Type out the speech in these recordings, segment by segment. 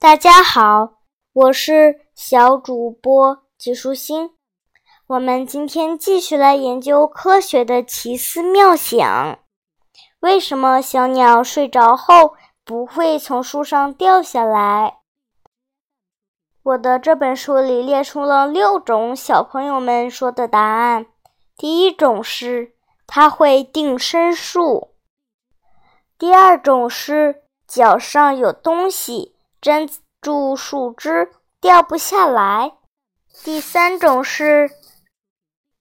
大家好，我是小主播季舒心。我们今天继续来研究科学的奇思妙想。为什么小鸟睡着后不会从树上掉下来？我的这本书里列出了六种小朋友们说的答案。第一种是它会定身术。第二种是脚上有东西粘住树枝，掉不下来。第三种是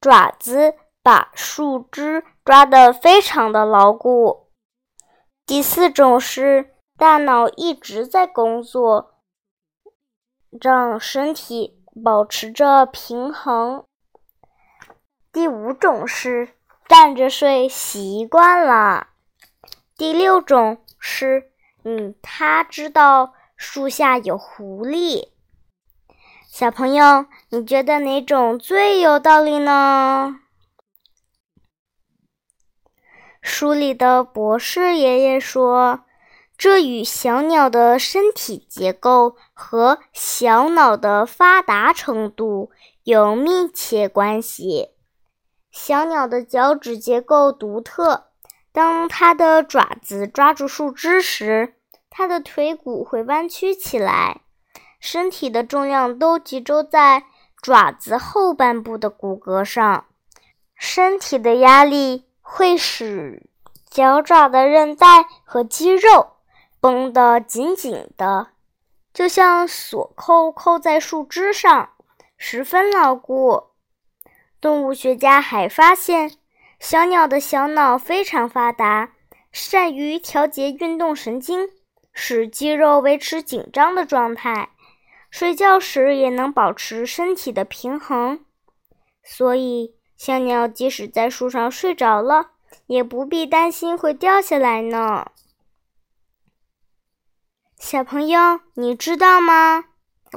爪子把树枝抓得非常的牢固。第四种是大脑一直在工作，让身体保持着平衡。第五种是站着睡习惯了。第六种是，嗯，他知道树下有狐狸。小朋友，你觉得哪种最有道理呢？书里的博士爷爷说，这与小鸟的身体结构和小脑的发达程度有密切关系。小鸟的脚趾结构独特。当它的爪子抓住树枝时，它的腿骨会弯曲起来，身体的重量都集中在爪子后半部的骨骼上。身体的压力会使脚爪的韧带和肌肉绷得紧紧的，就像锁扣扣在树枝上，十分牢固。动物学家还发现。小鸟的小脑非常发达，善于调节运动神经，使肌肉维持紧张的状态。睡觉时也能保持身体的平衡，所以小鸟即使在树上睡着了，也不必担心会掉下来呢。小朋友，你知道吗？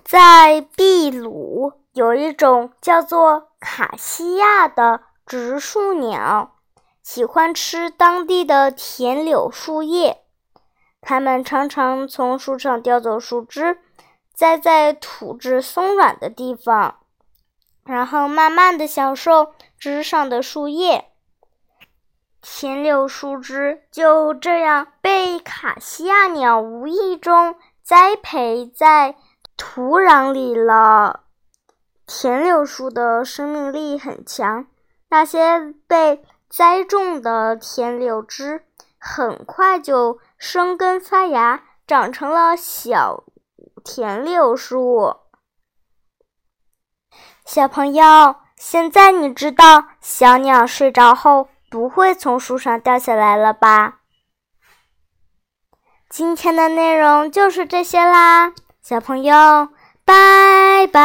在秘鲁有一种叫做卡西亚的。植树鸟喜欢吃当地的田柳树叶，它们常常从树上叼走树枝，栽在土质松软的地方，然后慢慢的享受枝上的树叶。田柳树枝就这样被卡西亚鸟无意中栽培在土壤里了。田柳树的生命力很强。那些被栽种的田柳枝很快就生根发芽，长成了小田柳树。小朋友，现在你知道小鸟睡着后不会从树上掉下来了吧？今天的内容就是这些啦，小朋友，拜拜。